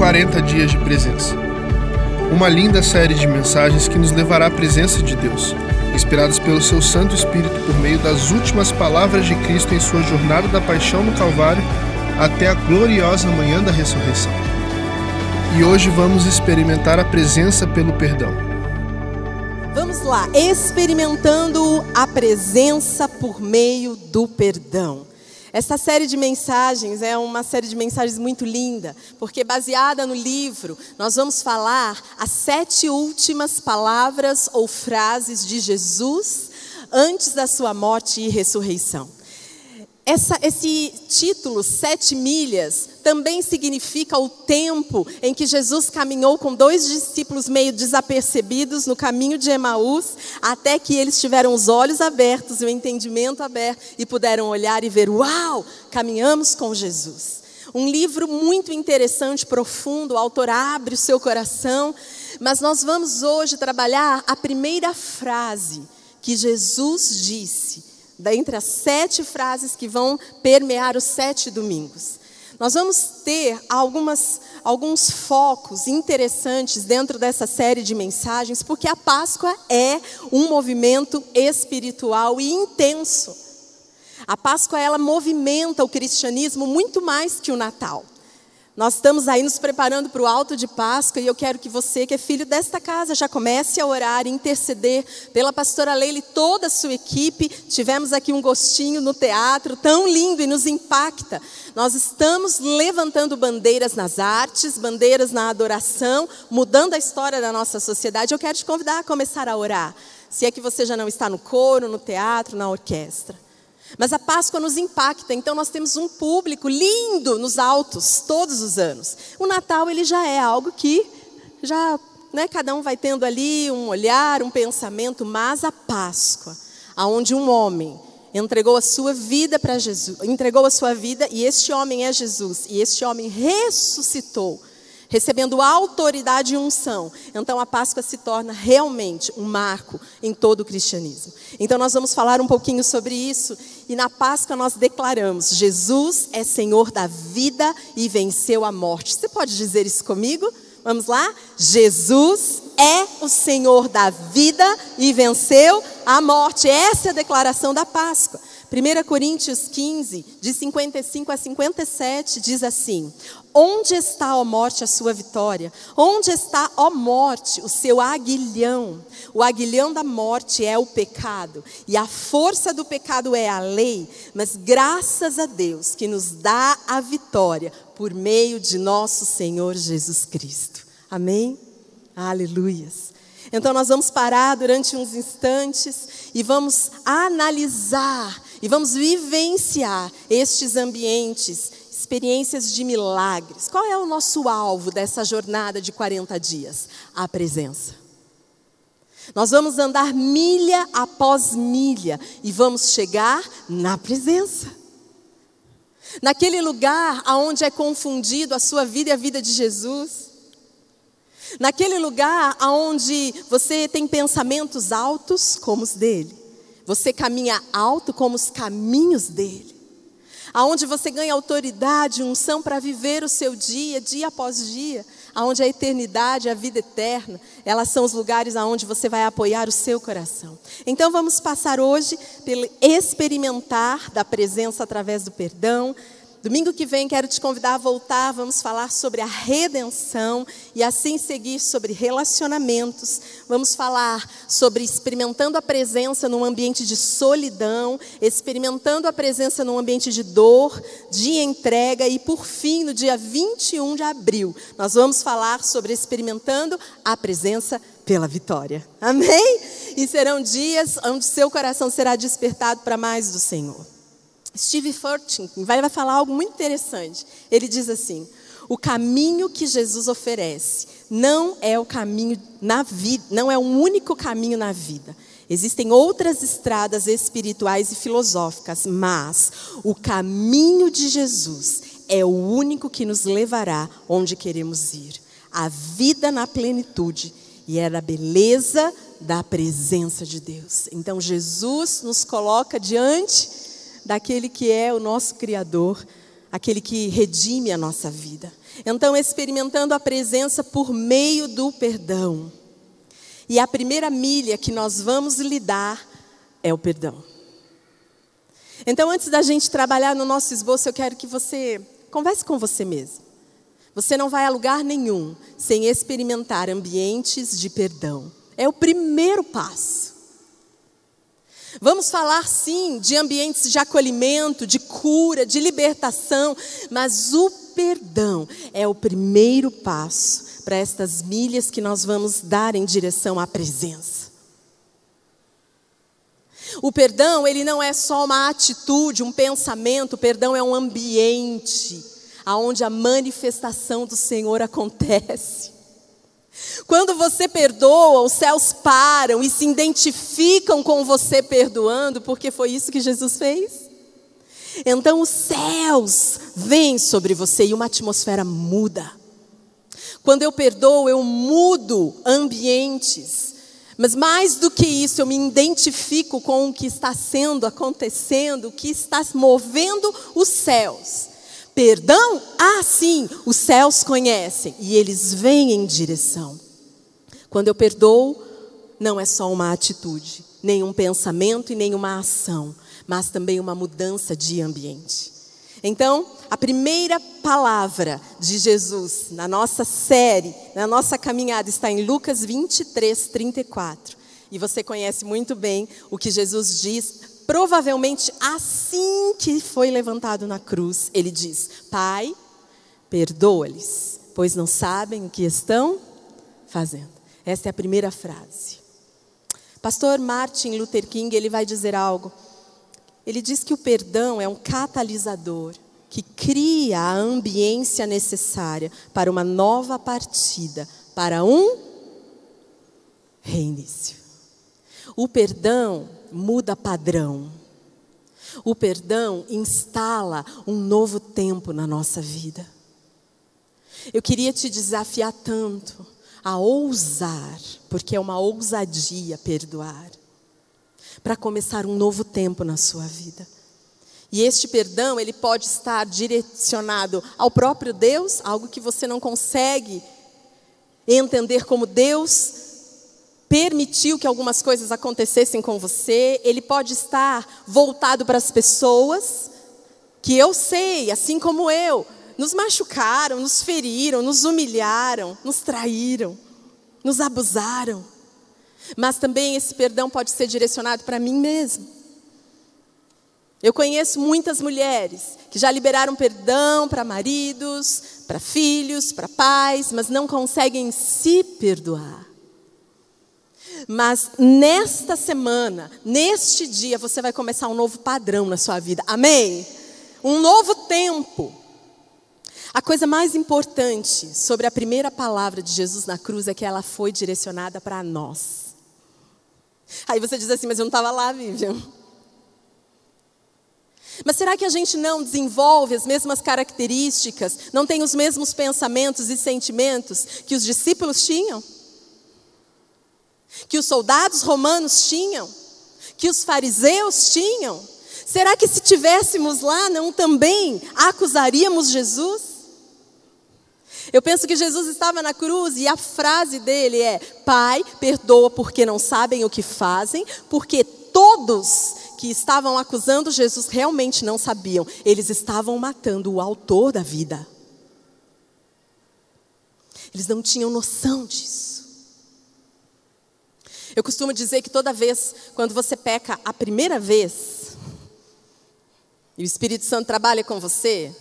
40 dias de presença. Uma linda série de mensagens que nos levará à presença de Deus, inspirados pelo seu Santo Espírito por meio das últimas palavras de Cristo em sua jornada da paixão no Calvário até a gloriosa manhã da ressurreição. E hoje vamos experimentar a presença pelo perdão. Vamos lá, experimentando a presença por meio do perdão. Essa série de mensagens é uma série de mensagens muito linda, porque baseada no livro, nós vamos falar as sete últimas palavras ou frases de Jesus antes da sua morte e ressurreição. Essa, esse título, Sete Milhas, também significa o tempo em que Jesus caminhou com dois discípulos meio desapercebidos no caminho de Emaús, até que eles tiveram os olhos abertos e o entendimento aberto e puderam olhar e ver: Uau, caminhamos com Jesus. Um livro muito interessante, profundo, o autor abre o seu coração, mas nós vamos hoje trabalhar a primeira frase que Jesus disse dentre as sete frases que vão permear os sete domingos. Nós vamos ter algumas, alguns focos interessantes dentro dessa série de mensagens, porque a Páscoa é um movimento espiritual e intenso. A Páscoa ela movimenta o cristianismo muito mais que o Natal. Nós estamos aí nos preparando para o alto de Páscoa e eu quero que você, que é filho desta casa, já comece a orar e interceder pela pastora Leila e toda a sua equipe. Tivemos aqui um gostinho no teatro, tão lindo e nos impacta. Nós estamos levantando bandeiras nas artes, bandeiras na adoração, mudando a história da nossa sociedade. Eu quero te convidar a começar a orar. Se é que você já não está no coro, no teatro, na orquestra. Mas a Páscoa nos impacta, então nós temos um público lindo nos altos todos os anos. O Natal ele já é algo que já, né, cada um vai tendo ali um olhar, um pensamento, mas a Páscoa, aonde um homem entregou a sua vida para Jesus, entregou a sua vida e este homem é Jesus, e este homem ressuscitou recebendo autoridade e unção. Então a Páscoa se torna realmente um marco em todo o cristianismo. Então nós vamos falar um pouquinho sobre isso e na Páscoa nós declaramos: Jesus é Senhor da vida e venceu a morte. Você pode dizer isso comigo? Vamos lá? Jesus é o Senhor da vida e venceu a morte. Essa é a declaração da Páscoa. 1 Coríntios 15, de 55 a 57, diz assim: Onde está, ó morte, a sua vitória? Onde está, ó morte, o seu aguilhão? O aguilhão da morte é o pecado, e a força do pecado é a lei, mas graças a Deus que nos dá a vitória por meio de nosso Senhor Jesus Cristo. Amém? Aleluias. Então nós vamos parar durante uns instantes e vamos analisar e vamos vivenciar estes ambientes, experiências de milagres. Qual é o nosso alvo dessa jornada de 40 dias? A presença. Nós vamos andar milha após milha e vamos chegar na presença. Naquele lugar aonde é confundido a sua vida e a vida de Jesus. Naquele lugar aonde você tem pensamentos altos como os dele. Você caminha alto como os caminhos dele. Aonde você ganha autoridade, unção para viver o seu dia, dia após dia. Aonde a eternidade, a vida eterna, elas são os lugares aonde você vai apoiar o seu coração. Então vamos passar hoje pelo experimentar da presença através do perdão, Domingo que vem quero te convidar a voltar, vamos falar sobre a redenção e assim seguir sobre relacionamentos. Vamos falar sobre experimentando a presença num ambiente de solidão, experimentando a presença num ambiente de dor, de entrega e por fim, no dia 21 de abril, nós vamos falar sobre experimentando a presença pela vitória. Amém? E serão dias onde seu coração será despertado para mais do Senhor. Steve Furtick vai, falar algo muito interessante. Ele diz assim: o caminho que Jesus oferece não é o caminho na vida, não é o único caminho na vida. Existem outras estradas espirituais e filosóficas, mas o caminho de Jesus é o único que nos levará onde queremos ir. A vida na plenitude e é a beleza da presença de Deus. Então Jesus nos coloca diante daquele que é o nosso Criador, aquele que redime a nossa vida. Então, experimentando a presença por meio do perdão. E a primeira milha que nós vamos lidar é o perdão. Então, antes da gente trabalhar no nosso esboço, eu quero que você converse com você mesmo. Você não vai a lugar nenhum sem experimentar ambientes de perdão. É o primeiro passo. Vamos falar sim de ambientes de acolhimento, de cura, de libertação, mas o perdão é o primeiro passo para estas milhas que nós vamos dar em direção à presença. O perdão, ele não é só uma atitude, um pensamento, o perdão é um ambiente aonde a manifestação do Senhor acontece. Quando você perdoa, os céus param e se identificam com você perdoando, porque foi isso que Jesus fez. Então os céus vêm sobre você e uma atmosfera muda. Quando eu perdoo, eu mudo ambientes. Mas mais do que isso, eu me identifico com o que está sendo, acontecendo, o que está movendo os céus. Perdão? Ah, sim, os céus conhecem e eles vêm em direção. Quando eu perdoo, não é só uma atitude, nem um pensamento e nem uma ação, mas também uma mudança de ambiente. Então, a primeira palavra de Jesus na nossa série, na nossa caminhada, está em Lucas 23, 34. E você conhece muito bem o que Jesus diz provavelmente assim que foi levantado na cruz, ele diz: Pai, perdoa-lhes, pois não sabem o que estão fazendo. Essa é a primeira frase. Pastor Martin Luther King, ele vai dizer algo. Ele diz que o perdão é um catalisador que cria a ambiência necessária para uma nova partida, para um reinício. O perdão muda padrão. O perdão instala um novo tempo na nossa vida. Eu queria te desafiar tanto a ousar, porque é uma ousadia perdoar, para começar um novo tempo na sua vida. E este perdão, ele pode estar direcionado ao próprio Deus, algo que você não consegue entender como Deus permitiu que algumas coisas acontecessem com você, ele pode estar voltado para as pessoas que eu sei, assim como eu, nos machucaram, nos feriram, nos humilharam, nos traíram, nos abusaram. Mas também esse perdão pode ser direcionado para mim mesmo. Eu conheço muitas mulheres que já liberaram perdão para maridos, para filhos, para pais, mas não conseguem se perdoar. Mas nesta semana, neste dia, você vai começar um novo padrão na sua vida. Amém? Um novo tempo. A coisa mais importante sobre a primeira palavra de Jesus na cruz é que ela foi direcionada para nós. Aí você diz assim, mas eu não estava lá, Vivian. Mas será que a gente não desenvolve as mesmas características, não tem os mesmos pensamentos e sentimentos que os discípulos tinham? Que os soldados romanos tinham, que os fariseus tinham? Será que se tivéssemos lá, não também acusaríamos Jesus? Eu penso que Jesus estava na cruz e a frase dele é: Pai, perdoa porque não sabem o que fazem, porque todos que estavam acusando Jesus realmente não sabiam, eles estavam matando o autor da vida. Eles não tinham noção disso. Eu costumo dizer que toda vez, quando você peca a primeira vez, e o Espírito Santo trabalha com você,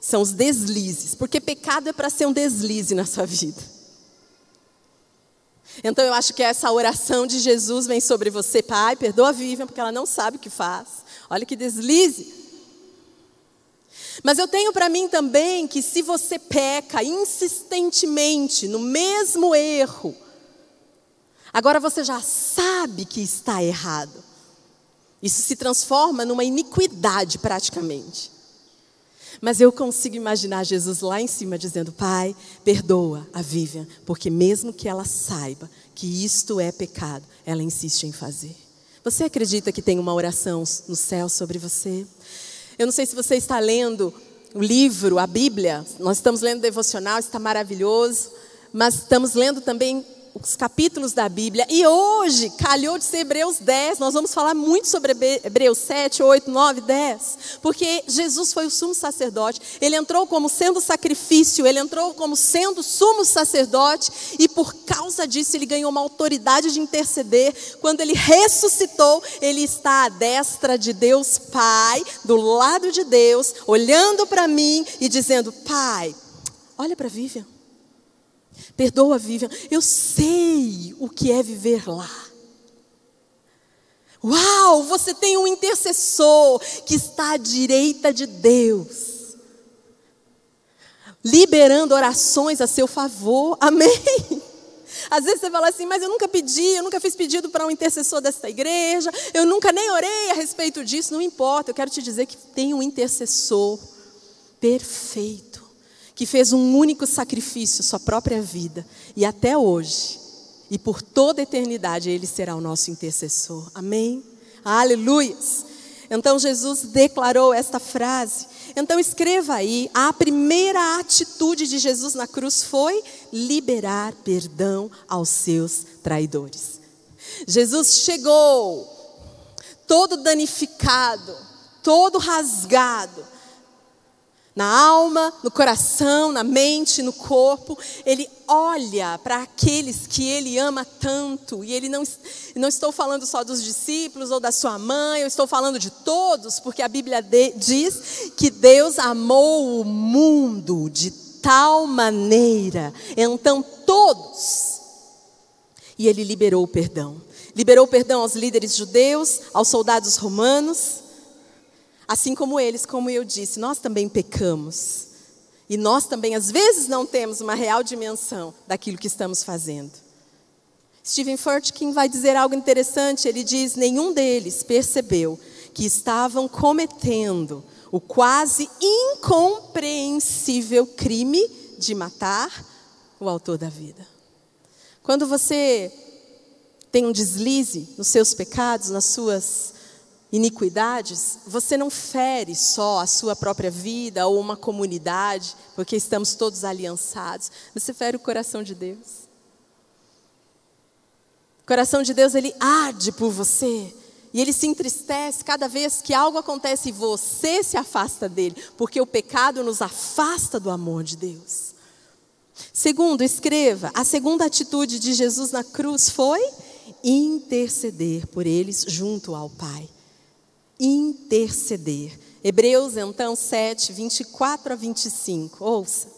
são os deslizes, porque pecado é para ser um deslize na sua vida. Então eu acho que essa oração de Jesus vem sobre você, Pai, perdoa a Vivian, porque ela não sabe o que faz. Olha que deslize. Mas eu tenho para mim também que se você peca insistentemente no mesmo erro, Agora você já sabe que está errado. Isso se transforma numa iniquidade praticamente. Mas eu consigo imaginar Jesus lá em cima dizendo: Pai, perdoa a Vivian, porque mesmo que ela saiba que isto é pecado, ela insiste em fazer. Você acredita que tem uma oração no céu sobre você? Eu não sei se você está lendo o livro, a Bíblia. Nós estamos lendo devocional, está maravilhoso, mas estamos lendo também os capítulos da Bíblia. E hoje, calhou de ser Hebreus 10, nós vamos falar muito sobre Hebreus 7, 8, 9, 10. Porque Jesus foi o sumo sacerdote, ele entrou como sendo sacrifício, ele entrou como sendo sumo sacerdote, e por causa disso ele ganhou uma autoridade de interceder. Quando ele ressuscitou, ele está à destra de Deus Pai, do lado de Deus, olhando para mim e dizendo: Pai, olha para Vivian. Perdoa, Vivian. Eu sei o que é viver lá. Uau, você tem um intercessor que está à direita de Deus, liberando orações a seu favor. Amém. Às vezes você fala assim, mas eu nunca pedi, eu nunca fiz pedido para um intercessor desta igreja, eu nunca nem orei a respeito disso, não importa, eu quero te dizer que tem um intercessor perfeito que fez um único sacrifício, sua própria vida, e até hoje, e por toda a eternidade, Ele será o nosso intercessor. Amém? Aleluias! Então Jesus declarou esta frase. Então escreva aí: a primeira atitude de Jesus na cruz foi liberar perdão aos seus traidores. Jesus chegou todo danificado, todo rasgado, na alma, no coração, na mente, no corpo. Ele olha para aqueles que ele ama tanto. E ele não, não estou falando só dos discípulos ou da sua mãe, eu estou falando de todos, porque a Bíblia de, diz que Deus amou o mundo de tal maneira. Então, todos. E ele liberou o perdão. Liberou o perdão aos líderes judeus, aos soldados romanos Assim como eles, como eu disse, nós também pecamos. E nós também, às vezes, não temos uma real dimensão daquilo que estamos fazendo. Stephen Furtick vai dizer algo interessante. Ele diz: nenhum deles percebeu que estavam cometendo o quase incompreensível crime de matar o autor da vida. Quando você tem um deslize nos seus pecados, nas suas iniquidades, você não fere só a sua própria vida ou uma comunidade, porque estamos todos aliançados, você fere o coração de Deus. O coração de Deus, ele arde por você. E ele se entristece cada vez que algo acontece e você se afasta dele, porque o pecado nos afasta do amor de Deus. Segundo, escreva: a segunda atitude de Jesus na cruz foi interceder por eles junto ao Pai interceder. Hebreus, então, 7, 24 a 25. Ouça.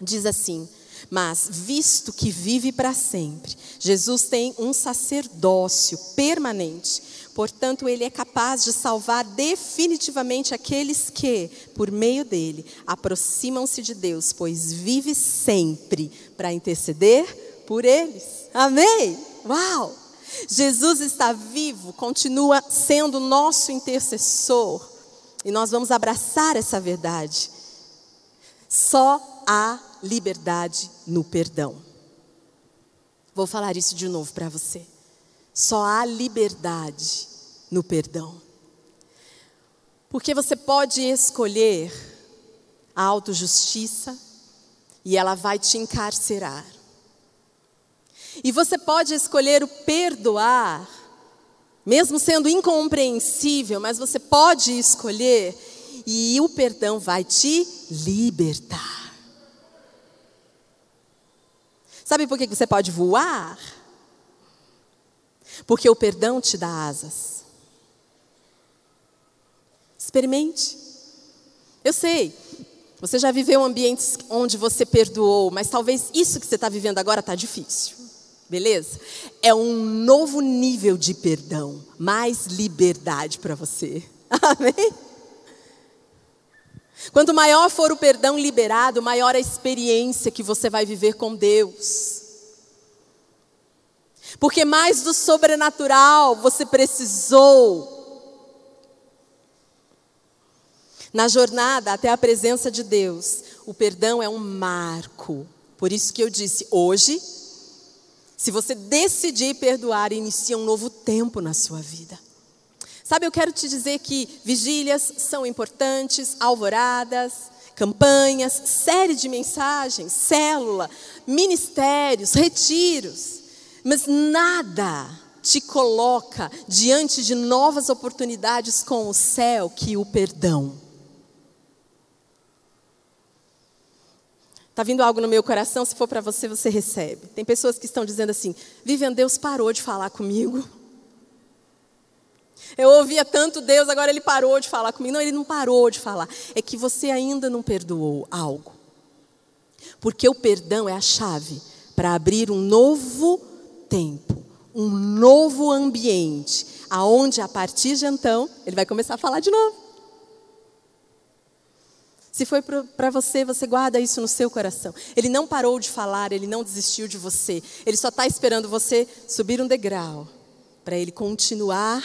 Diz assim: Mas, visto que vive para sempre, Jesus tem um sacerdócio permanente. Portanto, ele é capaz de salvar definitivamente aqueles que, por meio dele, aproximam-se de Deus, pois vive sempre para interceder por eles. Amém? Uau! Jesus está vivo, continua sendo nosso intercessor. E nós vamos abraçar essa verdade. Só há liberdade no perdão. Vou falar isso de novo para você. Só há liberdade no perdão. Porque você pode escolher a autojustiça e ela vai te encarcerar. E você pode escolher o perdoar, mesmo sendo incompreensível, mas você pode escolher e o perdão vai te libertar. Sabe por que você pode voar? Porque o perdão te dá asas. Experimente. Eu sei, você já viveu ambientes onde você perdoou, mas talvez isso que você está vivendo agora está difícil. Beleza? É um novo nível de perdão, mais liberdade para você. Amém? Quanto maior for o perdão liberado, maior a experiência que você vai viver com Deus. Porque mais do sobrenatural você precisou. Na jornada até a presença de Deus, o perdão é um marco. Por isso que eu disse, hoje se você decidir perdoar, inicia um novo tempo na sua vida. Sabe, eu quero te dizer que vigílias são importantes, alvoradas, campanhas, série de mensagens, célula, ministérios, retiros, mas nada te coloca diante de novas oportunidades com o céu que o perdão. Está vindo algo no meu coração, se for para você, você recebe. Tem pessoas que estão dizendo assim: Vivian, Deus parou de falar comigo. Eu ouvia tanto Deus, agora ele parou de falar comigo. Não, ele não parou de falar. É que você ainda não perdoou algo. Porque o perdão é a chave para abrir um novo tempo, um novo ambiente, aonde a partir de então ele vai começar a falar de novo. Se foi para você, você guarda isso no seu coração. Ele não parou de falar, ele não desistiu de você. Ele só está esperando você subir um degrau para ele continuar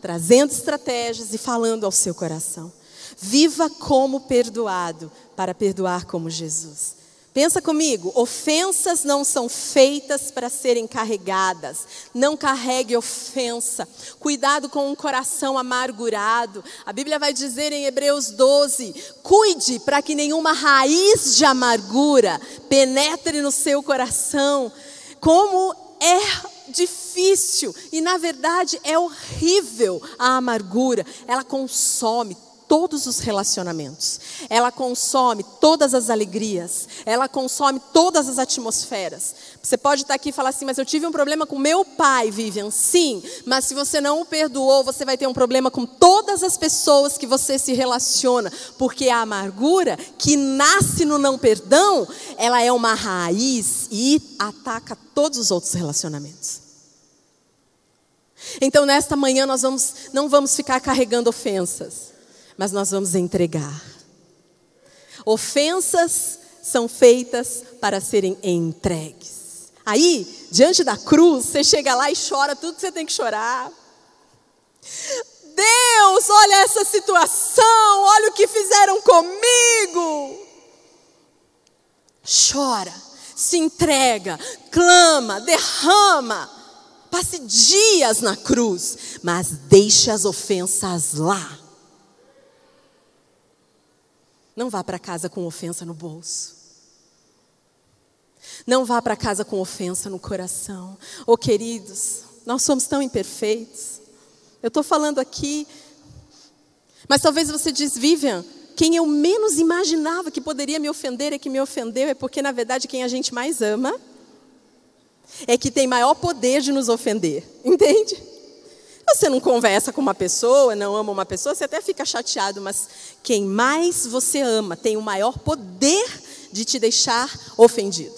trazendo estratégias e falando ao seu coração. Viva como perdoado para perdoar como Jesus. Pensa comigo, ofensas não são feitas para serem carregadas. Não carregue ofensa. Cuidado com um coração amargurado. A Bíblia vai dizer em Hebreus 12: cuide para que nenhuma raiz de amargura penetre no seu coração. Como é difícil e, na verdade, é horrível a amargura. Ela consome todos os relacionamentos, ela consome todas as alegrias, ela consome todas as atmosferas. Você pode estar aqui e falar assim, mas eu tive um problema com meu pai, Vivian. Sim, mas se você não o perdoou, você vai ter um problema com todas as pessoas que você se relaciona, porque a amargura que nasce no não perdão, ela é uma raiz e ataca todos os outros relacionamentos. Então, nesta manhã, nós vamos, não vamos ficar carregando ofensas, mas nós vamos entregar. Ofensas são feitas para serem entregues. Aí, diante da cruz, você chega lá e chora tudo que você tem que chorar. Deus, olha essa situação, olha o que fizeram comigo. Chora, se entrega, clama, derrama Passe dias na cruz, mas deixe as ofensas lá. Não vá para casa com ofensa no bolso. Não vá para casa com ofensa no coração. Oh, queridos, nós somos tão imperfeitos. Eu estou falando aqui, mas talvez você diz, Vivian, quem eu menos imaginava que poderia me ofender é que me ofendeu, é porque, na verdade, quem a gente mais ama é que tem maior poder de nos ofender, entende? Você não conversa com uma pessoa, não ama uma pessoa, você até fica chateado, mas quem mais você ama tem o maior poder de te deixar ofendido.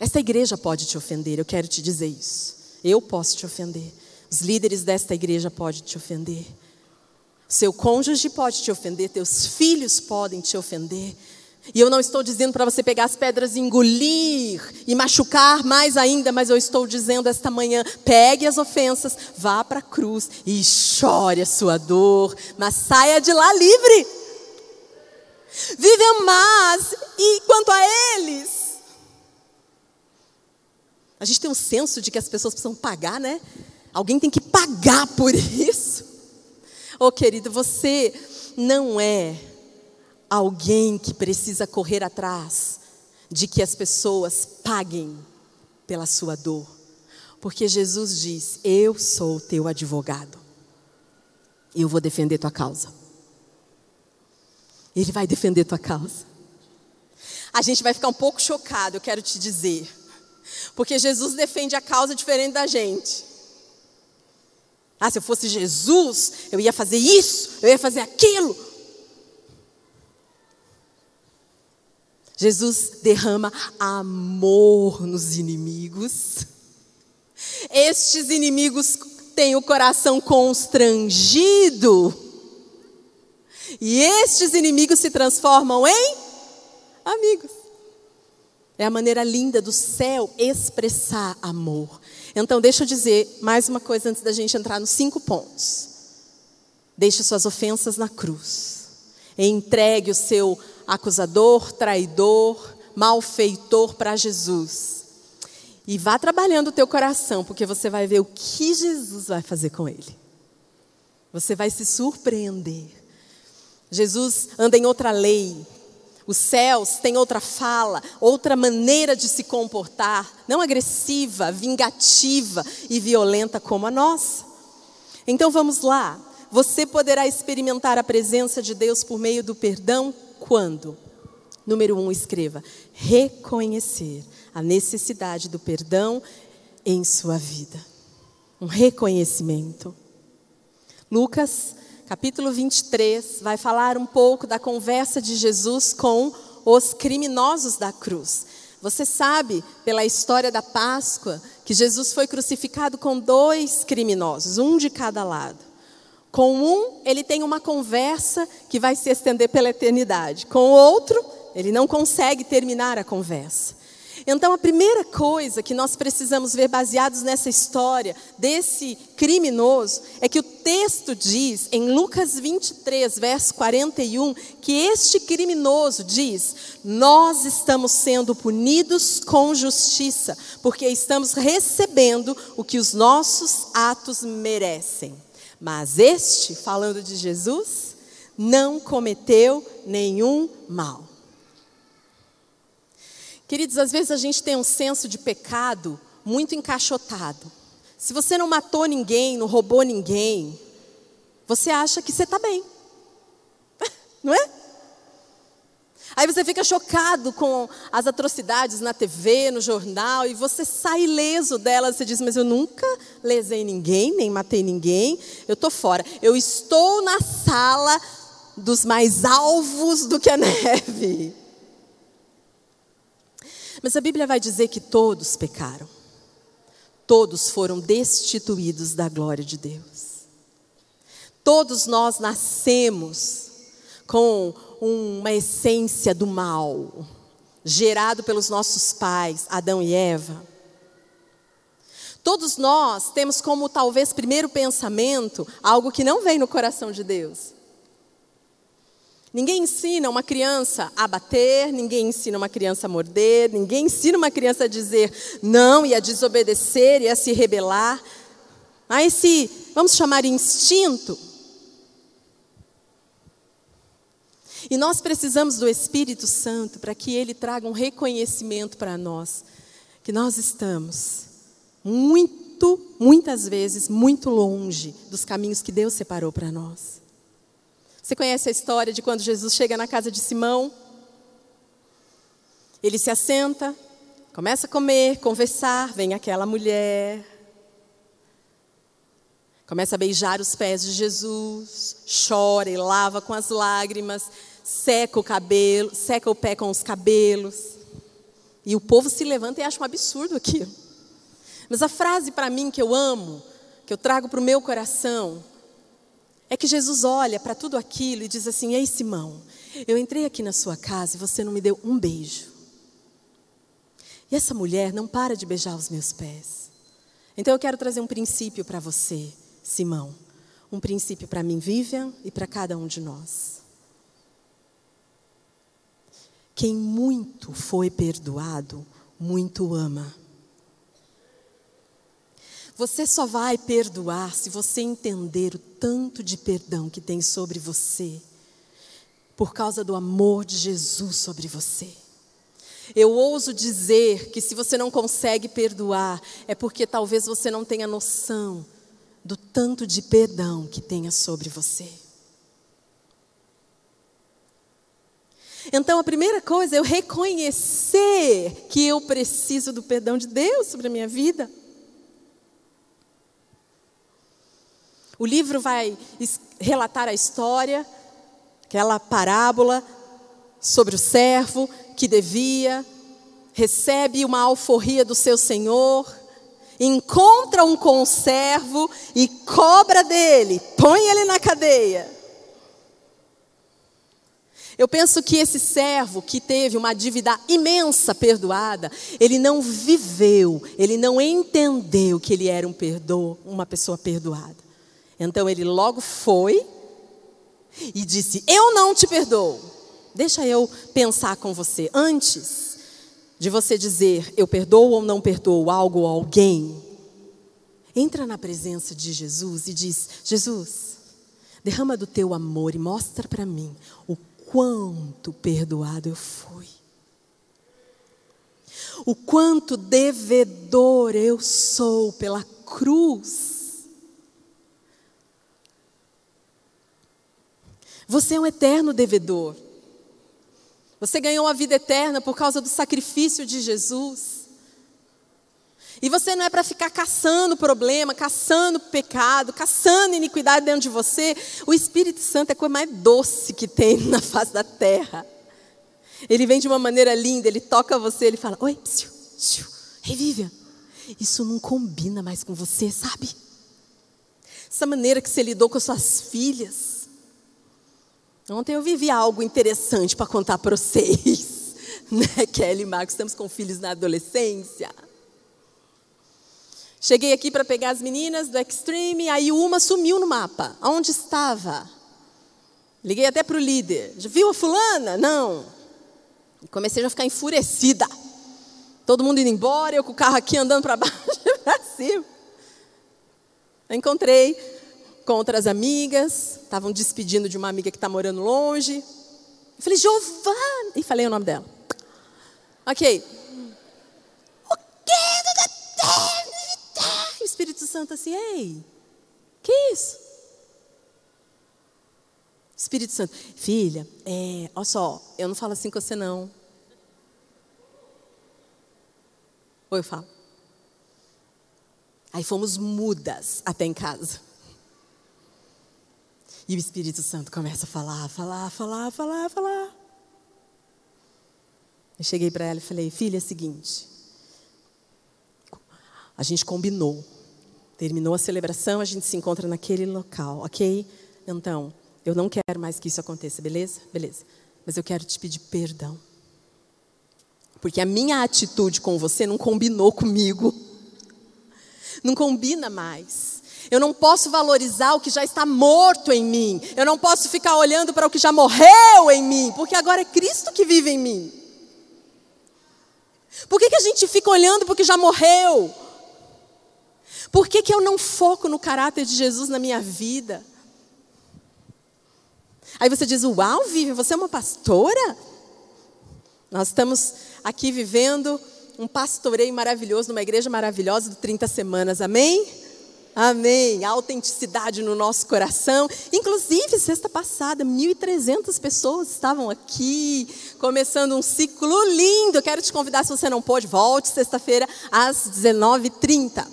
Esta igreja pode te ofender, eu quero te dizer isso. Eu posso te ofender. Os líderes desta igreja podem te ofender. Seu cônjuge pode te ofender, teus filhos podem te ofender, e eu não estou dizendo para você pegar as pedras e engolir e machucar mais ainda, mas eu estou dizendo esta manhã: pegue as ofensas, vá para a cruz e chore a sua dor, mas saia de lá livre. Vive a mais, e quanto a eles, a gente tem um senso de que as pessoas precisam pagar, né? Alguém tem que pagar por isso. Oh, querido, você não é alguém que precisa correr atrás de que as pessoas paguem pela sua dor. Porque Jesus diz: Eu sou teu advogado. E eu vou defender tua causa. Ele vai defender tua causa. A gente vai ficar um pouco chocado, eu quero te dizer. Porque Jesus defende a causa diferente da gente. Ah, se eu fosse Jesus, eu ia fazer isso, eu ia fazer aquilo. Jesus derrama amor nos inimigos. Estes inimigos têm o coração constrangido. E estes inimigos se transformam em amigos. É a maneira linda do céu expressar amor. Então, deixa eu dizer mais uma coisa antes da gente entrar nos cinco pontos. Deixe suas ofensas na cruz. Entregue o seu acusador, traidor, malfeitor para Jesus. E vá trabalhando o teu coração, porque você vai ver o que Jesus vai fazer com ele. Você vai se surpreender. Jesus anda em outra lei. Os céus têm outra fala, outra maneira de se comportar, não agressiva, vingativa e violenta como a nossa. Então vamos lá. Você poderá experimentar a presença de Deus por meio do perdão quando? Número um, escreva: reconhecer a necessidade do perdão em sua vida. Um reconhecimento. Lucas capítulo 23, vai falar um pouco da conversa de Jesus com os criminosos da cruz. Você sabe, pela história da Páscoa, que Jesus foi crucificado com dois criminosos, um de cada lado. Com um, ele tem uma conversa que vai se estender pela eternidade. Com o outro, ele não consegue terminar a conversa. Então, a primeira coisa que nós precisamos ver, baseados nessa história desse criminoso, é que o texto diz, em Lucas 23, verso 41, que este criminoso diz: Nós estamos sendo punidos com justiça, porque estamos recebendo o que os nossos atos merecem. Mas este, falando de Jesus, não cometeu nenhum mal. Queridos, às vezes a gente tem um senso de pecado muito encaixotado. Se você não matou ninguém, não roubou ninguém, você acha que você está bem. Não é? Aí você fica chocado com as atrocidades na TV, no jornal, e você sai ileso delas. Você diz, mas eu nunca lesei ninguém, nem matei ninguém, eu estou fora. Eu estou na sala dos mais alvos do que a neve. Mas a Bíblia vai dizer que todos pecaram. Todos foram destituídos da glória de Deus. Todos nós nascemos com uma essência do mal, gerado pelos nossos pais, Adão e Eva. Todos nós temos como talvez primeiro pensamento algo que não vem no coração de Deus. Ninguém ensina uma criança a bater, ninguém ensina uma criança a morder, ninguém ensina uma criança a dizer não e a desobedecer e a se rebelar. A esse, vamos chamar instinto. E nós precisamos do Espírito Santo para que ele traga um reconhecimento para nós que nós estamos muito, muitas vezes, muito longe dos caminhos que Deus separou para nós. Você conhece a história de quando Jesus chega na casa de Simão? Ele se assenta, começa a comer, conversar, vem aquela mulher. Começa a beijar os pés de Jesus, chora e lava com as lágrimas, seca o cabelo, seca o pé com os cabelos. E o povo se levanta e acha um absurdo aquilo. Mas a frase para mim que eu amo, que eu trago para o meu coração, é que Jesus olha para tudo aquilo e diz assim: Ei, Simão, eu entrei aqui na sua casa e você não me deu um beijo. E essa mulher não para de beijar os meus pés. Então eu quero trazer um princípio para você, Simão. Um princípio para mim, Vivian, e para cada um de nós. Quem muito foi perdoado, muito ama. Você só vai perdoar se você entender o tanto de perdão que tem sobre você, por causa do amor de Jesus sobre você. Eu ouso dizer que se você não consegue perdoar, é porque talvez você não tenha noção do tanto de perdão que tenha sobre você. Então, a primeira coisa é eu reconhecer que eu preciso do perdão de Deus sobre a minha vida. O livro vai relatar a história, aquela parábola sobre o servo que devia, recebe uma alforria do seu senhor, encontra um conservo e cobra dele, põe ele na cadeia. Eu penso que esse servo que teve uma dívida imensa perdoada, ele não viveu, ele não entendeu que ele era um perdo, uma pessoa perdoada. Então ele logo foi e disse: Eu não te perdoo. Deixa eu pensar com você. Antes de você dizer eu perdoo ou não perdoo algo ou alguém, entra na presença de Jesus e diz: Jesus, derrama do teu amor e mostra para mim o quanto perdoado eu fui. O quanto devedor eu sou pela cruz. Você é um eterno devedor. Você ganhou a vida eterna por causa do sacrifício de Jesus. E você não é para ficar caçando problema, caçando pecado, caçando iniquidade dentro de você. O Espírito Santo é a coisa mais doce que tem na face da terra. Ele vem de uma maneira linda, ele toca você, ele fala: Oi, psiu, psiu, hey Vivian, isso não combina mais com você, sabe? Essa maneira que você lidou com suas filhas. Ontem eu vivi algo interessante para contar para vocês, né, Kelly e Marcos? Estamos com filhos na adolescência. Cheguei aqui para pegar as meninas do Extreme, aí uma sumiu no mapa. Aonde estava? Liguei até para o líder. Viu a fulana? Não. comecei a ficar enfurecida. Todo mundo indo embora, eu com o carro aqui andando para baixo e para cima. encontrei com outras amigas, estavam despedindo de uma amiga que está morando longe. Eu falei, Giovana! E falei o nome dela. Ok. O quê? Espírito Santo assim: ei, que isso? Espírito Santo, filha, é, olha só, eu não falo assim com você não. Ou eu falo. Aí fomos mudas até em casa. E o Espírito Santo começa a falar, falar, falar, falar, falar. Eu cheguei para ela e falei: filha, é o seguinte. A gente combinou Terminou a celebração, a gente se encontra naquele local, ok? Então, eu não quero mais que isso aconteça, beleza? Beleza. Mas eu quero te pedir perdão. Porque a minha atitude com você não combinou comigo. Não combina mais. Eu não posso valorizar o que já está morto em mim. Eu não posso ficar olhando para o que já morreu em mim. Porque agora é Cristo que vive em mim. Por que, que a gente fica olhando para o que já morreu? Por que, que eu não foco no caráter de Jesus na minha vida? Aí você diz: Uau, Vivi, você é uma pastora? Nós estamos aqui vivendo um pastoreio maravilhoso numa igreja maravilhosa de 30 semanas, amém? Amém. A autenticidade no nosso coração. Inclusive, sexta passada, 1.300 pessoas estavam aqui, começando um ciclo lindo. Quero te convidar, se você não pôde, volte sexta-feira às 19h30.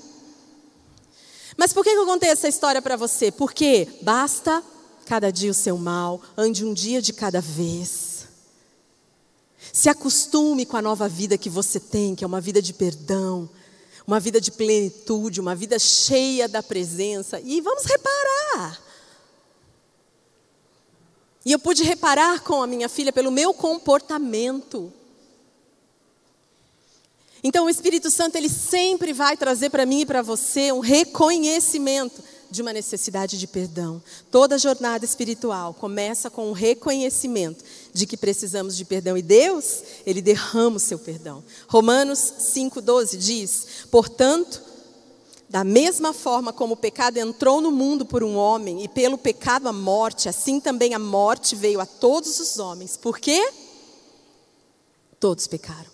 Mas por que eu contei essa história para você? Porque basta cada dia o seu mal, ande um dia de cada vez. Se acostume com a nova vida que você tem, que é uma vida de perdão, uma vida de plenitude, uma vida cheia da presença. E vamos reparar. E eu pude reparar com a minha filha pelo meu comportamento. Então o Espírito Santo ele sempre vai trazer para mim e para você um reconhecimento de uma necessidade de perdão. Toda jornada espiritual começa com um reconhecimento de que precisamos de perdão e Deus, ele derrama o seu perdão. Romanos 5:12 diz: "Portanto, da mesma forma como o pecado entrou no mundo por um homem e pelo pecado a morte, assim também a morte veio a todos os homens. Por quê? Todos pecaram.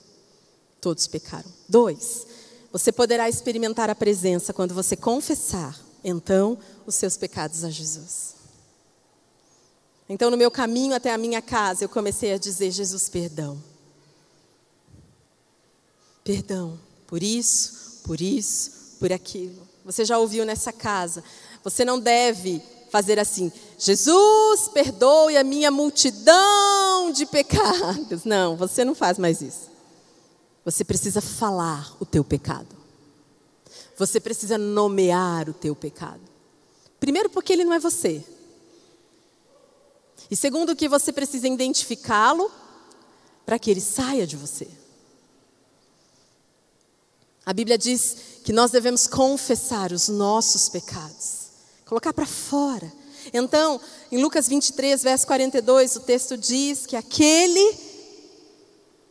Todos pecaram. Dois, você poderá experimentar a presença quando você confessar, então, os seus pecados a Jesus. Então, no meu caminho até a minha casa, eu comecei a dizer: Jesus, perdão. Perdão por isso, por isso, por aquilo. Você já ouviu nessa casa. Você não deve fazer assim: Jesus, perdoe a minha multidão de pecados. Não, você não faz mais isso. Você precisa falar o teu pecado. Você precisa nomear o teu pecado. Primeiro, porque ele não é você. E segundo, que você precisa identificá-lo para que ele saia de você. A Bíblia diz que nós devemos confessar os nossos pecados, colocar para fora. Então, em Lucas 23, verso 42, o texto diz que aquele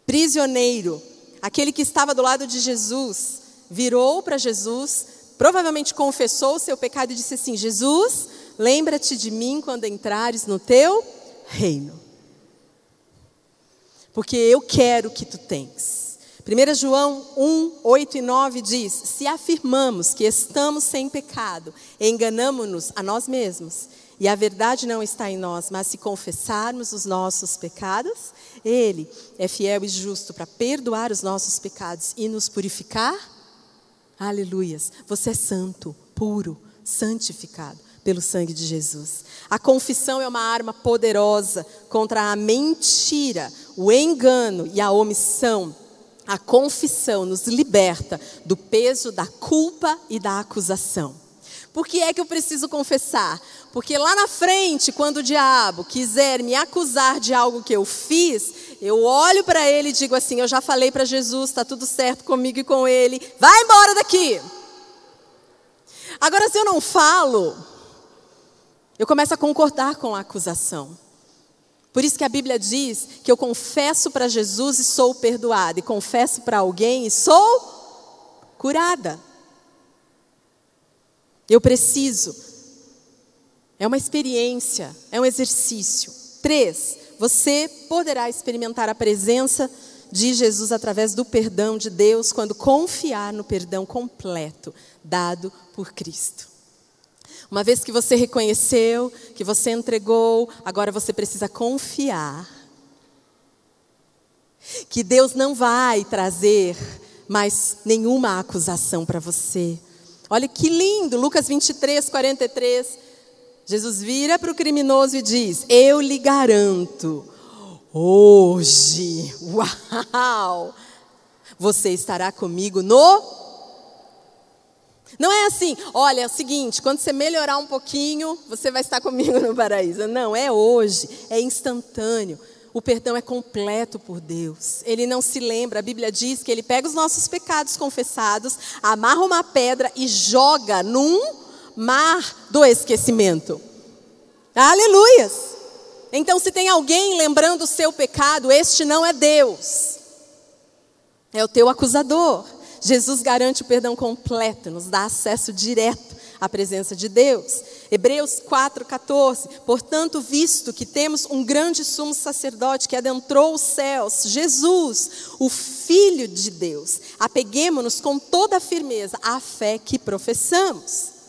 prisioneiro aquele que estava do lado de Jesus, virou para Jesus, provavelmente confessou o seu pecado e disse assim: Jesus, lembra-te de mim quando entrares no teu reino. porque eu quero que tu tens. 1 João 1, 8 e 9 diz: Se afirmamos que estamos sem pecado, enganamos-nos a nós mesmos, e a verdade não está em nós, mas se confessarmos os nossos pecados, Ele é fiel e justo para perdoar os nossos pecados e nos purificar. Aleluias. Você é santo, puro, santificado pelo sangue de Jesus. A confissão é uma arma poderosa contra a mentira, o engano e a omissão. A confissão nos liberta do peso da culpa e da acusação. Por que é que eu preciso confessar? Porque lá na frente, quando o diabo quiser me acusar de algo que eu fiz, eu olho para ele e digo assim: Eu já falei para Jesus, está tudo certo comigo e com ele, vai embora daqui. Agora, se eu não falo, eu começo a concordar com a acusação. Por isso que a Bíblia diz que eu confesso para Jesus e sou perdoada, e confesso para alguém e sou curada. Eu preciso. É uma experiência, é um exercício. Três, você poderá experimentar a presença de Jesus através do perdão de Deus quando confiar no perdão completo dado por Cristo. Uma vez que você reconheceu, que você entregou, agora você precisa confiar. Que Deus não vai trazer mais nenhuma acusação para você. Olha que lindo, Lucas 23, 43. Jesus vira para o criminoso e diz: Eu lhe garanto, hoje, uau, você estará comigo no não é assim, olha, é o seguinte, quando você melhorar um pouquinho, você vai estar comigo no paraíso. Não, é hoje, é instantâneo. O perdão é completo por Deus. Ele não se lembra. A Bíblia diz que ele pega os nossos pecados confessados, amarra uma pedra e joga num mar do esquecimento. Aleluias! Então, se tem alguém lembrando o seu pecado, este não é Deus, é o teu acusador. Jesus garante o perdão completo, nos dá acesso direto à presença de Deus. Hebreus 4,14. Portanto, visto que temos um grande sumo sacerdote que adentrou os céus, Jesus, o Filho de Deus, apeguemos-nos com toda a firmeza à fé que professamos.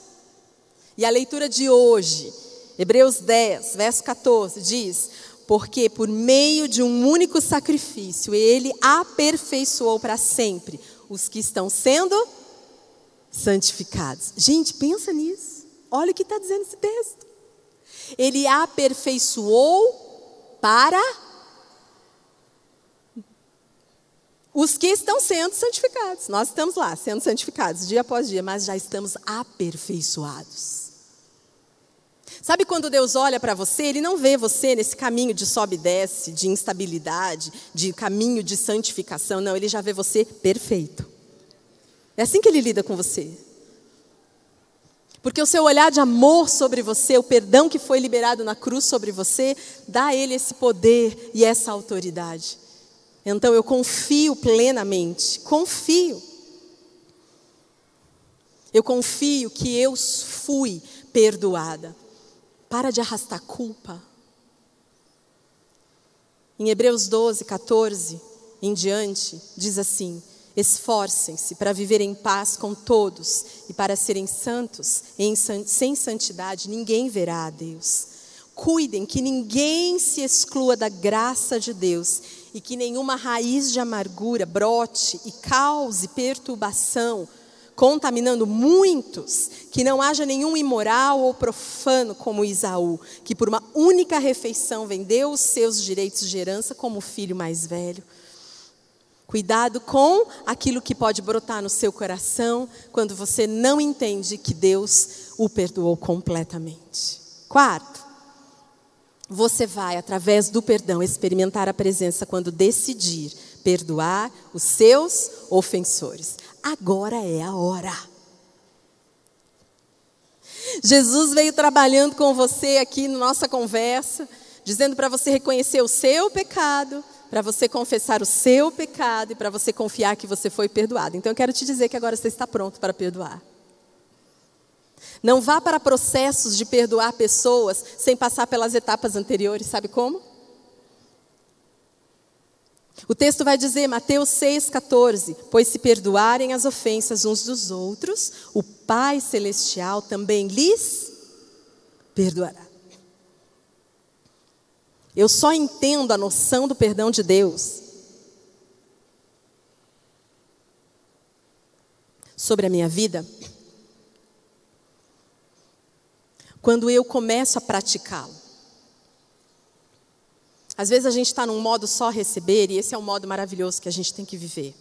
E a leitura de hoje, Hebreus 10, verso 14, diz: Porque por meio de um único sacrifício, ele aperfeiçoou para sempre os que estão sendo santificados. Gente, pensa nisso. Olha o que está dizendo esse texto. Ele aperfeiçoou para os que estão sendo santificados. Nós estamos lá, sendo santificados dia após dia, mas já estamos aperfeiçoados. Sabe quando Deus olha para você, Ele não vê você nesse caminho de sobe e desce, de instabilidade, de caminho de santificação. Não, Ele já vê você perfeito. É assim que Ele lida com você. Porque o seu olhar de amor sobre você, o perdão que foi liberado na cruz sobre você, dá a Ele esse poder e essa autoridade. Então eu confio plenamente, confio. Eu confio que eu fui perdoada. Para de arrastar culpa. Em Hebreus 12, 14 em diante, diz assim: Esforcem-se para viver em paz com todos e para serem santos. Em, sem santidade, ninguém verá a Deus. Cuidem que ninguém se exclua da graça de Deus e que nenhuma raiz de amargura brote e cause perturbação contaminando muitos, que não haja nenhum imoral ou profano como Isaú, que por uma única refeição vendeu os seus direitos de herança como filho mais velho. Cuidado com aquilo que pode brotar no seu coração quando você não entende que Deus o perdoou completamente. Quarto, você vai, através do perdão, experimentar a presença quando decidir perdoar os seus ofensores agora é a hora. Jesus veio trabalhando com você aqui na nossa conversa, dizendo para você reconhecer o seu pecado, para você confessar o seu pecado e para você confiar que você foi perdoado. Então eu quero te dizer que agora você está pronto para perdoar. Não vá para processos de perdoar pessoas sem passar pelas etapas anteriores, sabe como? O texto vai dizer, Mateus 6,14: Pois se perdoarem as ofensas uns dos outros, o Pai Celestial também lhes perdoará. Eu só entendo a noção do perdão de Deus sobre a minha vida quando eu começo a praticá-lo. Às vezes a gente está num modo só receber, e esse é o modo maravilhoso que a gente tem que viver.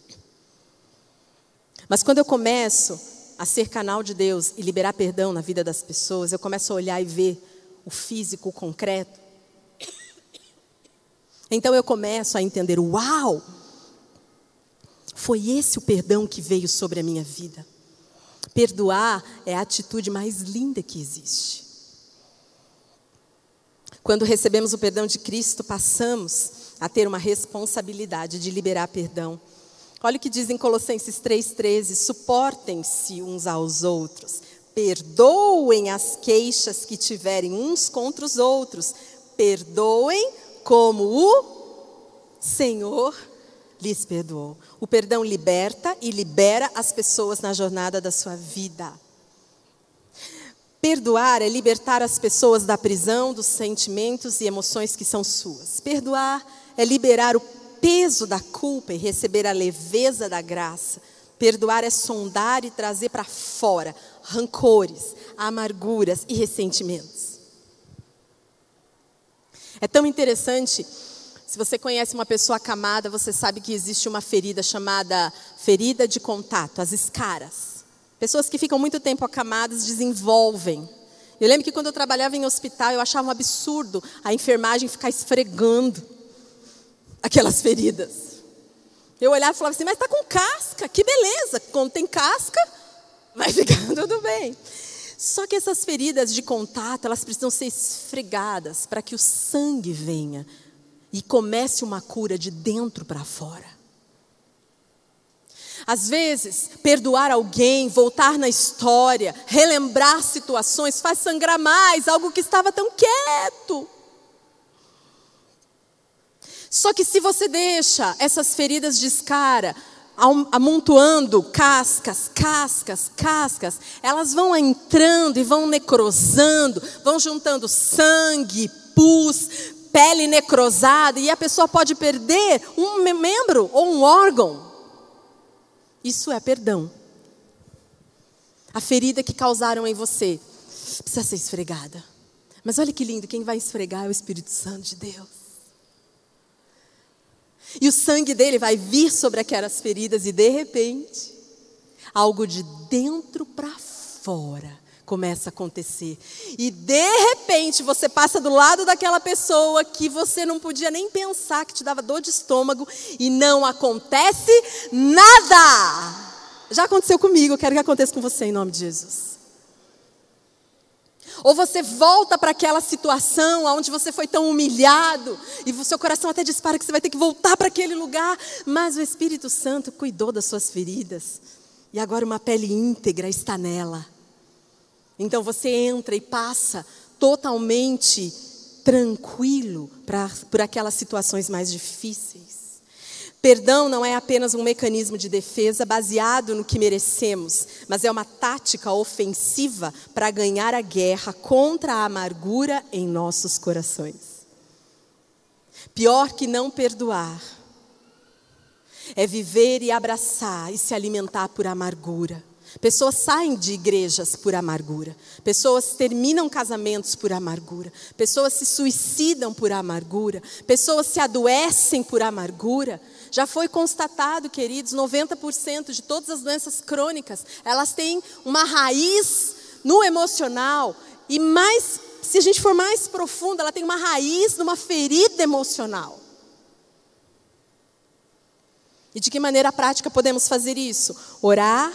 Mas quando eu começo a ser canal de Deus e liberar perdão na vida das pessoas, eu começo a olhar e ver o físico, o concreto. Então eu começo a entender: uau! Foi esse o perdão que veio sobre a minha vida. Perdoar é a atitude mais linda que existe. Quando recebemos o perdão de Cristo, passamos a ter uma responsabilidade de liberar perdão. Olha o que diz em Colossenses 3,13: suportem-se uns aos outros, perdoem as queixas que tiverem uns contra os outros, perdoem como o Senhor lhes perdoou. O perdão liberta e libera as pessoas na jornada da sua vida. Perdoar é libertar as pessoas da prisão dos sentimentos e emoções que são suas. Perdoar é liberar o peso da culpa e receber a leveza da graça. Perdoar é sondar e trazer para fora rancores, amarguras e ressentimentos. É tão interessante, se você conhece uma pessoa acamada, você sabe que existe uma ferida chamada ferida de contato, as escaras. Pessoas que ficam muito tempo acamadas desenvolvem. Eu lembro que quando eu trabalhava em hospital, eu achava um absurdo a enfermagem ficar esfregando aquelas feridas. Eu olhava e falava assim, mas está com casca, que beleza. Quando tem casca, vai ficar tudo bem. Só que essas feridas de contato, elas precisam ser esfregadas para que o sangue venha e comece uma cura de dentro para fora. Às vezes, perdoar alguém, voltar na história, relembrar situações, faz sangrar mais algo que estava tão quieto. Só que se você deixa essas feridas de escara amontoando cascas, cascas, cascas, elas vão entrando e vão necrosando, vão juntando sangue, pus, pele necrosada, e a pessoa pode perder um membro ou um órgão. Isso é perdão. A ferida que causaram em você precisa ser esfregada. Mas olha que lindo, quem vai esfregar é o Espírito Santo de Deus. E o sangue dele vai vir sobre aquelas feridas e de repente, algo de dentro para fora começa a acontecer. E de repente você passa do lado daquela pessoa que você não podia nem pensar que te dava dor de estômago e não acontece nada. Já aconteceu comigo, eu quero que aconteça com você em nome de Jesus. Ou você volta para aquela situação onde você foi tão humilhado e o seu coração até dispara que você vai ter que voltar para aquele lugar, mas o Espírito Santo cuidou das suas feridas e agora uma pele íntegra está nela. Então você entra e passa totalmente tranquilo pra, por aquelas situações mais difíceis. Perdão não é apenas um mecanismo de defesa baseado no que merecemos, mas é uma tática ofensiva para ganhar a guerra contra a amargura em nossos corações. Pior que não perdoar é viver e abraçar e se alimentar por amargura. Pessoas saem de igrejas por amargura. Pessoas terminam casamentos por amargura. Pessoas se suicidam por amargura. Pessoas se adoecem por amargura. Já foi constatado, queridos, 90% de todas as doenças crônicas, elas têm uma raiz no emocional e mais, se a gente for mais profundo, ela tem uma raiz numa ferida emocional. E de que maneira prática podemos fazer isso? Orar,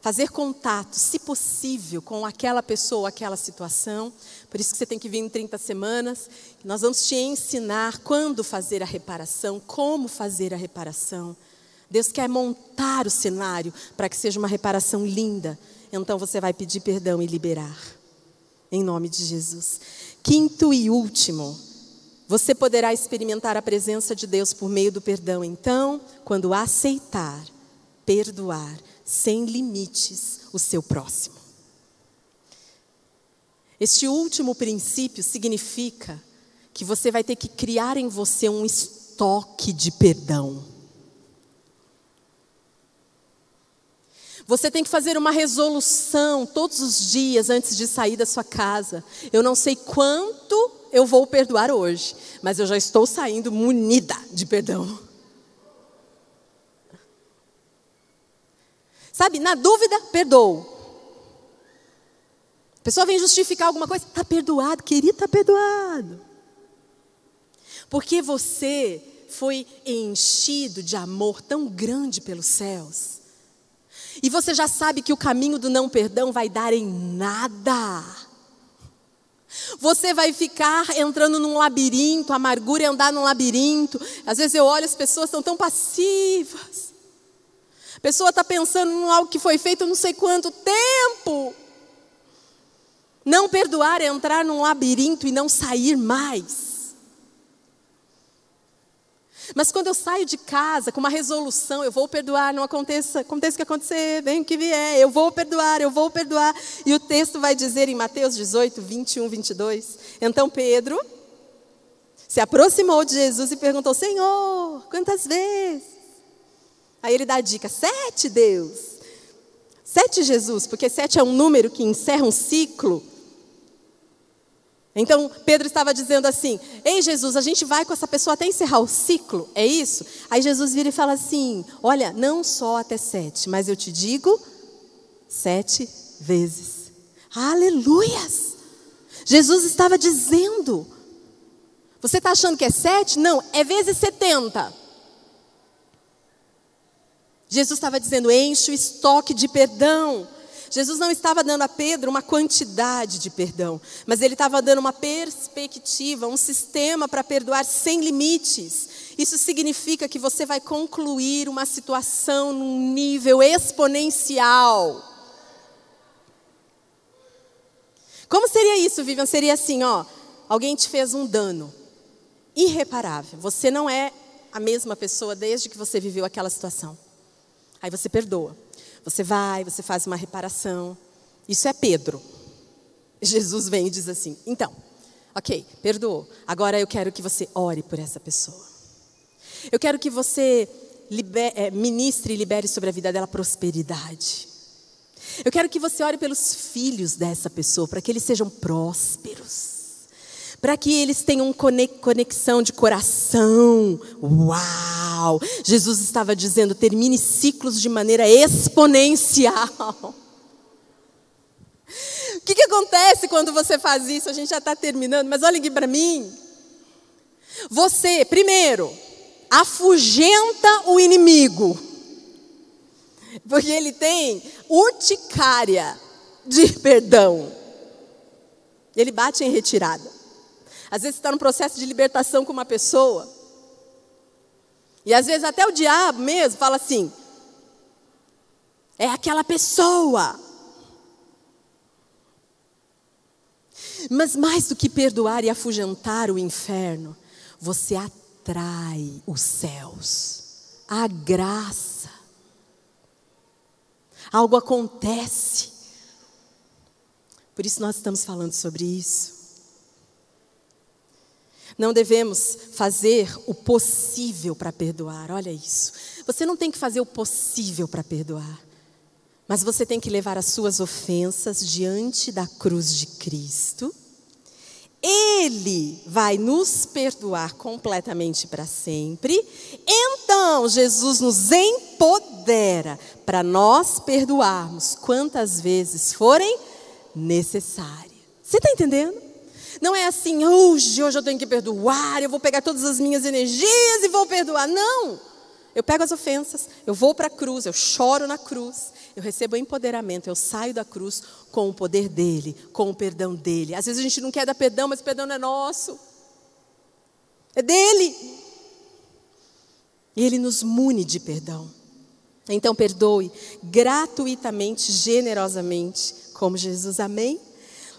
fazer contato, se possível, com aquela pessoa, aquela situação. Por isso que você tem que vir em 30 semanas. Nós vamos te ensinar quando fazer a reparação, como fazer a reparação. Deus quer montar o cenário para que seja uma reparação linda. Então você vai pedir perdão e liberar. Em nome de Jesus. Quinto e último, Você poderá experimentar a presença de Deus por meio do perdão, então, quando aceitar, perdoar, sem limites, o seu próximo. Este último princípio significa que você vai ter que criar em você um estoque de perdão. Você tem que fazer uma resolução todos os dias antes de sair da sua casa. Eu não sei quanto eu vou perdoar hoje, mas eu já estou saindo munida de perdão. Sabe, na dúvida, perdoo. A pessoa vem justificar alguma coisa, está perdoado, querido, está perdoado. Porque você foi enchido de amor tão grande pelos céus. E você já sabe que o caminho do não perdão vai dar em nada. Você vai ficar entrando num labirinto, amargura é andar num labirinto. Às vezes eu olho, as pessoas estão tão passivas. A pessoa está pensando em algo que foi feito não sei quanto tempo. Não perdoar é entrar num labirinto e não sair mais. Mas quando eu saio de casa com uma resolução, eu vou perdoar, não aconteça, aconteça o que acontecer, vem o que vier, eu vou perdoar, eu vou perdoar. E o texto vai dizer em Mateus 18, 21, 22. Então Pedro se aproximou de Jesus e perguntou: Senhor, quantas vezes? Aí ele dá a dica: sete, Deus. Sete, Jesus, porque sete é um número que encerra um ciclo. Então Pedro estava dizendo assim: Ei Jesus, a gente vai com essa pessoa até encerrar o ciclo, é isso? Aí Jesus vira e fala assim: Olha, não só até sete, mas eu te digo sete vezes. Aleluias! Jesus estava dizendo: Você está achando que é sete? Não, é vezes setenta. Jesus estava dizendo: Enche o estoque de perdão. Jesus não estava dando a Pedro uma quantidade de perdão, mas ele estava dando uma perspectiva, um sistema para perdoar sem limites. Isso significa que você vai concluir uma situação num nível exponencial. Como seria isso, Vivian? Seria assim, ó, alguém te fez um dano irreparável. Você não é a mesma pessoa desde que você viveu aquela situação. Aí você perdoa. Você vai, você faz uma reparação. Isso é Pedro. Jesus vem e diz assim: então, ok, perdoou. Agora eu quero que você ore por essa pessoa. Eu quero que você liber, é, ministre e libere sobre a vida dela prosperidade. Eu quero que você ore pelos filhos dessa pessoa, para que eles sejam prósperos para que eles tenham conexão de coração. Uau! Jesus estava dizendo: termine ciclos de maneira exponencial. O que, que acontece quando você faz isso? A gente já está terminando, mas olha aqui para mim. Você, primeiro, afugenta o inimigo, porque ele tem urticária de perdão. Ele bate em retirada. Às vezes você está num processo de libertação com uma pessoa. E às vezes até o diabo mesmo fala assim: é aquela pessoa. Mas mais do que perdoar e afugentar o inferno, você atrai os céus, a graça. Algo acontece. Por isso nós estamos falando sobre isso. Não devemos fazer o possível para perdoar. Olha isso. Você não tem que fazer o possível para perdoar. Mas você tem que levar as suas ofensas diante da cruz de Cristo. Ele vai nos perdoar completamente para sempre. Então, Jesus nos empodera para nós perdoarmos quantas vezes forem necessárias. Você está entendendo? Não é assim, hoje, hoje eu tenho que perdoar, eu vou pegar todas as minhas energias e vou perdoar. Não! Eu pego as ofensas, eu vou para a cruz, eu choro na cruz, eu recebo empoderamento, eu saio da cruz com o poder dele, com o perdão dele. Às vezes a gente não quer dar perdão, mas o perdão não é nosso, é dele. E ele nos mune de perdão. Então perdoe gratuitamente, generosamente, como Jesus. Amém?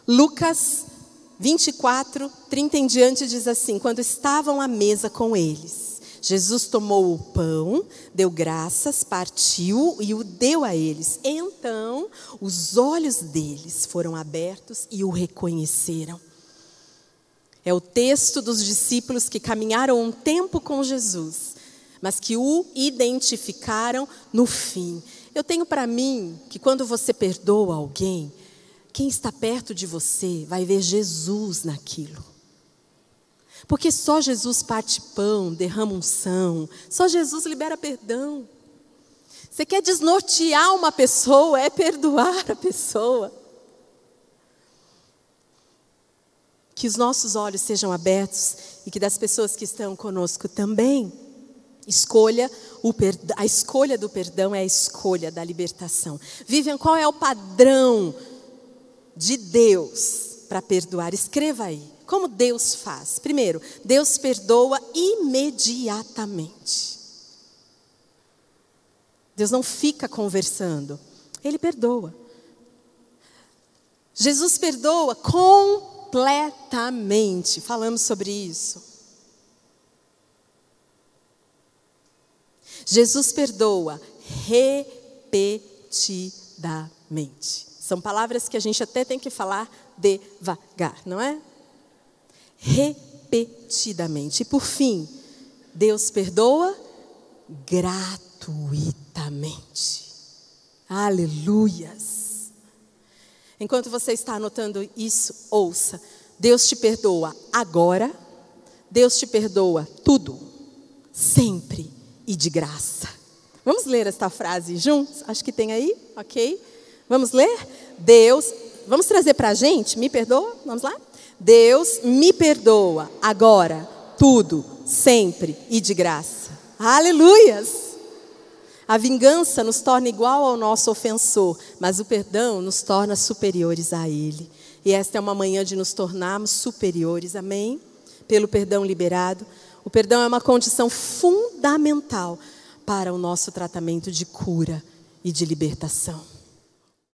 Lucas 24, 30 em diante diz assim: Quando estavam à mesa com eles, Jesus tomou o pão, deu graças, partiu e o deu a eles. Então, os olhos deles foram abertos e o reconheceram. É o texto dos discípulos que caminharam um tempo com Jesus, mas que o identificaram no fim. Eu tenho para mim que quando você perdoa alguém, quem está perto de você vai ver Jesus naquilo. Porque só Jesus parte pão, derrama unção, só Jesus libera perdão. Você quer desnortear uma pessoa, é perdoar a pessoa. Que os nossos olhos sejam abertos e que das pessoas que estão conosco também. Escolha a escolha do perdão é a escolha da libertação. Vivian, qual é o padrão de Deus para perdoar. Escreva aí. Como Deus faz? Primeiro, Deus perdoa imediatamente. Deus não fica conversando, Ele perdoa. Jesus perdoa completamente. Falamos sobre isso. Jesus perdoa repetidamente. São palavras que a gente até tem que falar devagar, não é? Repetidamente. E por fim, Deus perdoa gratuitamente. Aleluias. Enquanto você está anotando isso, ouça. Deus te perdoa agora, Deus te perdoa tudo, sempre e de graça. Vamos ler esta frase juntos? Acho que tem aí, ok? Vamos ler? Deus, vamos trazer para a gente, me perdoa? Vamos lá? Deus me perdoa agora, tudo, sempre e de graça. Aleluias! A vingança nos torna igual ao nosso ofensor, mas o perdão nos torna superiores a ele. E esta é uma manhã de nos tornarmos superiores, amém? Pelo perdão liberado. O perdão é uma condição fundamental para o nosso tratamento de cura e de libertação.